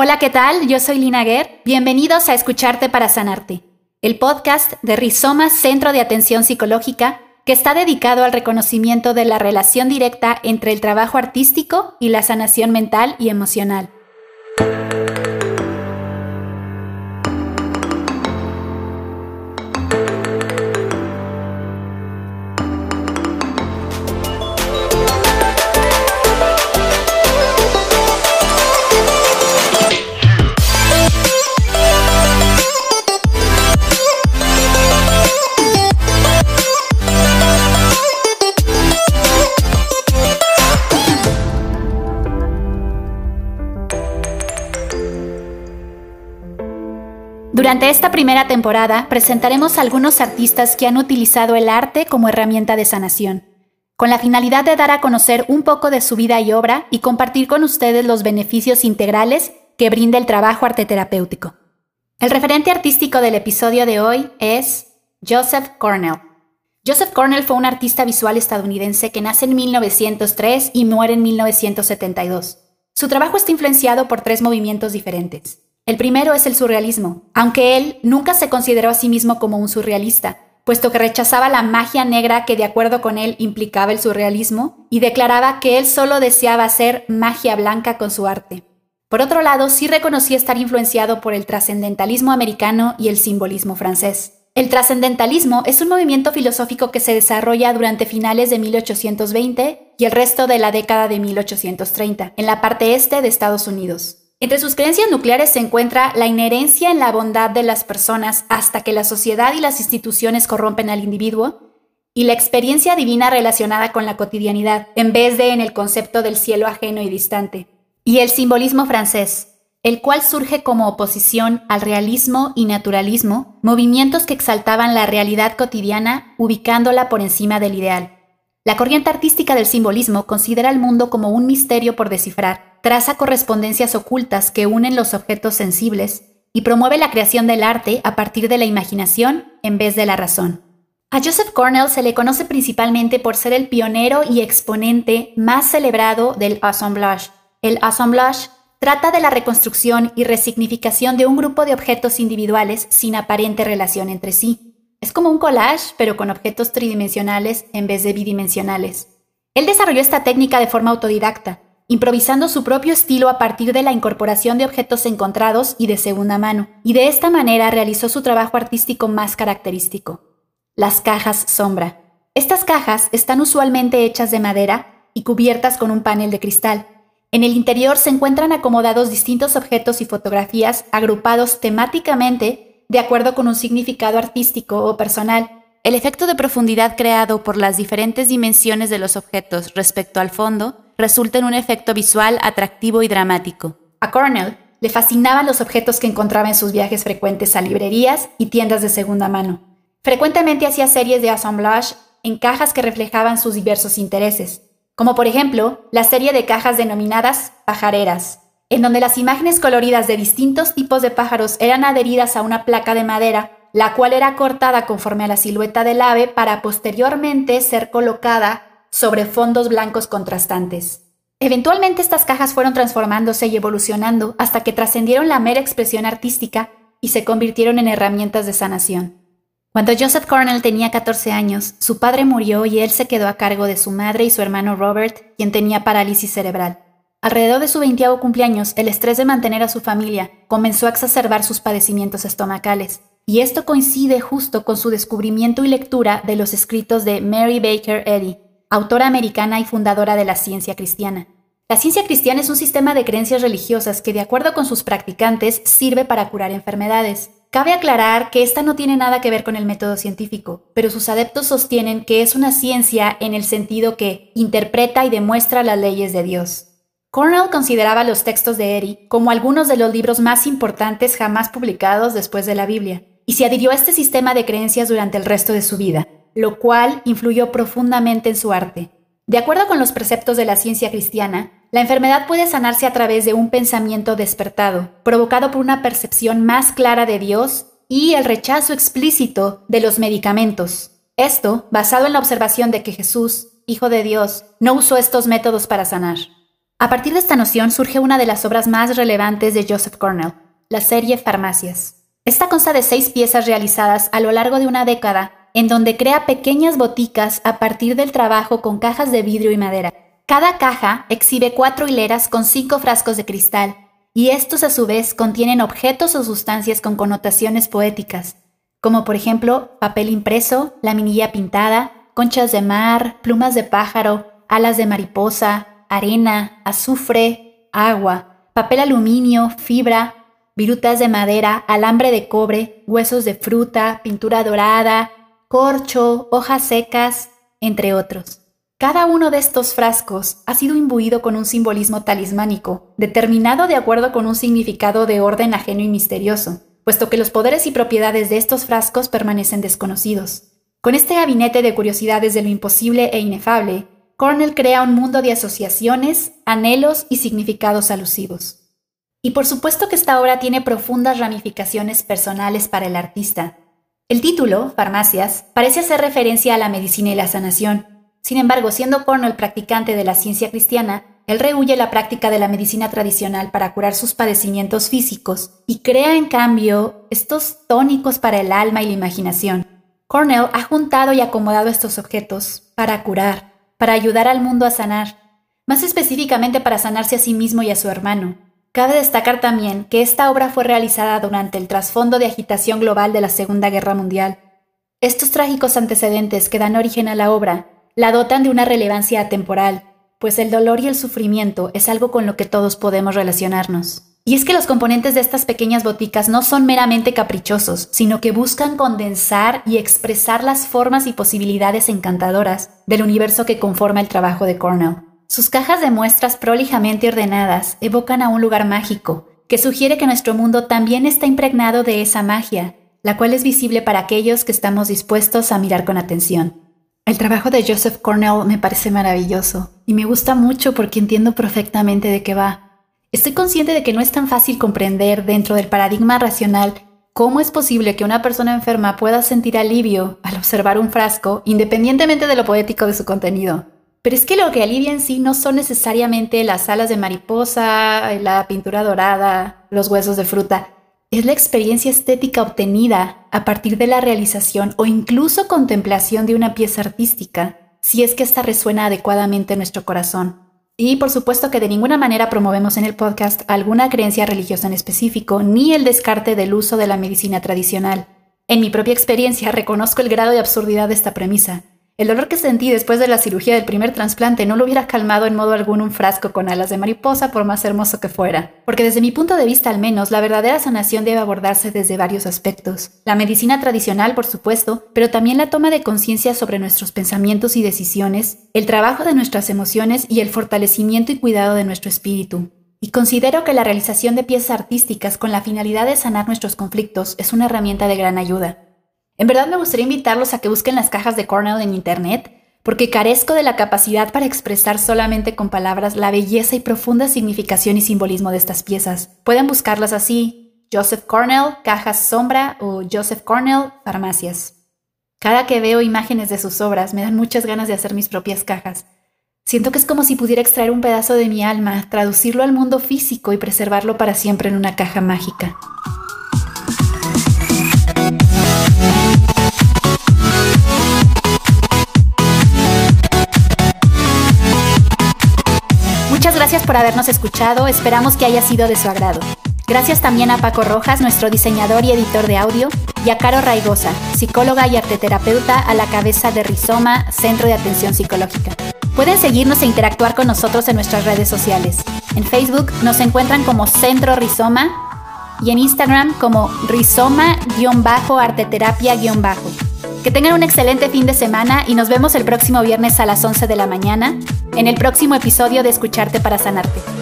Hola, ¿qué tal? Yo soy Lina Guerr. Bienvenidos a Escucharte para Sanarte, el podcast de Rizoma Centro de Atención Psicológica que está dedicado al reconocimiento de la relación directa entre el trabajo artístico y la sanación mental y emocional. Durante esta primera temporada presentaremos algunos artistas que han utilizado el arte como herramienta de sanación, con la finalidad de dar a conocer un poco de su vida y obra y compartir con ustedes los beneficios integrales que brinda el trabajo arte terapéutico. El referente artístico del episodio de hoy es Joseph Cornell. Joseph Cornell fue un artista visual estadounidense que nace en 1903 y muere en 1972. Su trabajo está influenciado por tres movimientos diferentes. El primero es el surrealismo, aunque él nunca se consideró a sí mismo como un surrealista, puesto que rechazaba la magia negra que de acuerdo con él implicaba el surrealismo y declaraba que él solo deseaba hacer magia blanca con su arte. Por otro lado, sí reconocía estar influenciado por el trascendentalismo americano y el simbolismo francés. El trascendentalismo es un movimiento filosófico que se desarrolla durante finales de 1820 y el resto de la década de 1830, en la parte este de Estados Unidos. Entre sus creencias nucleares se encuentra la inherencia en la bondad de las personas hasta que la sociedad y las instituciones corrompen al individuo, y la experiencia divina relacionada con la cotidianidad, en vez de en el concepto del cielo ajeno y distante. Y el simbolismo francés, el cual surge como oposición al realismo y naturalismo, movimientos que exaltaban la realidad cotidiana ubicándola por encima del ideal. La corriente artística del simbolismo considera el mundo como un misterio por descifrar, traza correspondencias ocultas que unen los objetos sensibles y promueve la creación del arte a partir de la imaginación en vez de la razón. A Joseph Cornell se le conoce principalmente por ser el pionero y exponente más celebrado del assemblage. El assemblage trata de la reconstrucción y resignificación de un grupo de objetos individuales sin aparente relación entre sí. Es como un collage, pero con objetos tridimensionales en vez de bidimensionales. Él desarrolló esta técnica de forma autodidacta, improvisando su propio estilo a partir de la incorporación de objetos encontrados y de segunda mano, y de esta manera realizó su trabajo artístico más característico, las cajas sombra. Estas cajas están usualmente hechas de madera y cubiertas con un panel de cristal. En el interior se encuentran acomodados distintos objetos y fotografías agrupados temáticamente de acuerdo con un significado artístico o personal. El efecto de profundidad creado por las diferentes dimensiones de los objetos respecto al fondo resulta en un efecto visual atractivo y dramático. A Cornell le fascinaban los objetos que encontraba en sus viajes frecuentes a librerías y tiendas de segunda mano. Frecuentemente hacía series de assemblage en cajas que reflejaban sus diversos intereses, como por ejemplo la serie de cajas denominadas pajareras, en donde las imágenes coloridas de distintos tipos de pájaros eran adheridas a una placa de madera, la cual era cortada conforme a la silueta del ave para posteriormente ser colocada sobre fondos blancos contrastantes. Eventualmente estas cajas fueron transformándose y evolucionando hasta que trascendieron la mera expresión artística y se convirtieron en herramientas de sanación. Cuando Joseph Cornell tenía 14 años, su padre murió y él se quedó a cargo de su madre y su hermano Robert, quien tenía parálisis cerebral. Alrededor de su veintiavo cumpleaños, el estrés de mantener a su familia comenzó a exacerbar sus padecimientos estomacales, y esto coincide justo con su descubrimiento y lectura de los escritos de Mary Baker Eddy, autora americana y fundadora de la ciencia cristiana. La ciencia cristiana es un sistema de creencias religiosas que, de acuerdo con sus practicantes, sirve para curar enfermedades. Cabe aclarar que esta no tiene nada que ver con el método científico, pero sus adeptos sostienen que es una ciencia en el sentido que interpreta y demuestra las leyes de Dios. Cornell consideraba los textos de Eri como algunos de los libros más importantes jamás publicados después de la Biblia, y se adhirió a este sistema de creencias durante el resto de su vida lo cual influyó profundamente en su arte. De acuerdo con los preceptos de la ciencia cristiana, la enfermedad puede sanarse a través de un pensamiento despertado, provocado por una percepción más clara de Dios y el rechazo explícito de los medicamentos. Esto basado en la observación de que Jesús, Hijo de Dios, no usó estos métodos para sanar. A partir de esta noción surge una de las obras más relevantes de Joseph Cornell, la serie Farmacias. Esta consta de seis piezas realizadas a lo largo de una década, en donde crea pequeñas boticas a partir del trabajo con cajas de vidrio y madera. Cada caja exhibe cuatro hileras con cinco frascos de cristal, y estos a su vez contienen objetos o sustancias con connotaciones poéticas, como por ejemplo papel impreso, laminilla pintada, conchas de mar, plumas de pájaro, alas de mariposa, arena, azufre, agua, papel aluminio, fibra, virutas de madera, alambre de cobre, huesos de fruta, pintura dorada, corcho, hojas secas, entre otros. Cada uno de estos frascos ha sido imbuido con un simbolismo talismánico, determinado de acuerdo con un significado de orden ajeno y misterioso, puesto que los poderes y propiedades de estos frascos permanecen desconocidos. Con este gabinete de curiosidades de lo imposible e inefable, Cornell crea un mundo de asociaciones, anhelos y significados alusivos. Y por supuesto que esta obra tiene profundas ramificaciones personales para el artista. El título, Farmacias, parece hacer referencia a la medicina y la sanación. Sin embargo, siendo Cornell practicante de la ciencia cristiana, él rehuye la práctica de la medicina tradicional para curar sus padecimientos físicos y crea en cambio estos tónicos para el alma y la imaginación. Cornell ha juntado y acomodado estos objetos para curar, para ayudar al mundo a sanar, más específicamente para sanarse a sí mismo y a su hermano. Cabe destacar también que esta obra fue realizada durante el trasfondo de agitación global de la Segunda Guerra Mundial. Estos trágicos antecedentes que dan origen a la obra la dotan de una relevancia atemporal, pues el dolor y el sufrimiento es algo con lo que todos podemos relacionarnos. Y es que los componentes de estas pequeñas boticas no son meramente caprichosos, sino que buscan condensar y expresar las formas y posibilidades encantadoras del universo que conforma el trabajo de Cornell. Sus cajas de muestras prolijamente ordenadas evocan a un lugar mágico, que sugiere que nuestro mundo también está impregnado de esa magia, la cual es visible para aquellos que estamos dispuestos a mirar con atención. El trabajo de Joseph Cornell me parece maravilloso y me gusta mucho porque entiendo perfectamente de qué va Estoy consciente de que no es tan fácil comprender dentro del paradigma racional cómo es posible que una persona enferma pueda sentir alivio al observar un frasco independientemente de lo poético de su contenido. Pero es que lo que alivia en sí no son necesariamente las alas de mariposa, la pintura dorada, los huesos de fruta. Es la experiencia estética obtenida a partir de la realización o incluso contemplación de una pieza artística, si es que ésta resuena adecuadamente en nuestro corazón. Y por supuesto que de ninguna manera promovemos en el podcast alguna creencia religiosa en específico, ni el descarte del uso de la medicina tradicional. En mi propia experiencia reconozco el grado de absurdidad de esta premisa. El dolor que sentí después de la cirugía del primer trasplante no lo hubiera calmado en modo alguno un frasco con alas de mariposa por más hermoso que fuera. Porque desde mi punto de vista al menos, la verdadera sanación debe abordarse desde varios aspectos. La medicina tradicional, por supuesto, pero también la toma de conciencia sobre nuestros pensamientos y decisiones, el trabajo de nuestras emociones y el fortalecimiento y cuidado de nuestro espíritu. Y considero que la realización de piezas artísticas con la finalidad de sanar nuestros conflictos es una herramienta de gran ayuda. En verdad me gustaría invitarlos a que busquen las cajas de Cornell en Internet, porque carezco de la capacidad para expresar solamente con palabras la belleza y profunda significación y simbolismo de estas piezas. Pueden buscarlas así, Joseph Cornell, Cajas Sombra o Joseph Cornell, Farmacias. Cada que veo imágenes de sus obras me dan muchas ganas de hacer mis propias cajas. Siento que es como si pudiera extraer un pedazo de mi alma, traducirlo al mundo físico y preservarlo para siempre en una caja mágica. Gracias por habernos escuchado, esperamos que haya sido de su agrado. Gracias también a Paco Rojas, nuestro diseñador y editor de audio, y a Caro Raigosa, psicóloga y arteterapeuta a la cabeza de Rizoma, Centro de Atención Psicológica. Pueden seguirnos e interactuar con nosotros en nuestras redes sociales. En Facebook nos encuentran como Centro Rizoma y en Instagram como Rizoma-arteterapia-bajo. Que tengan un excelente fin de semana y nos vemos el próximo viernes a las 11 de la mañana en el próximo episodio de Escucharte para Sanarte.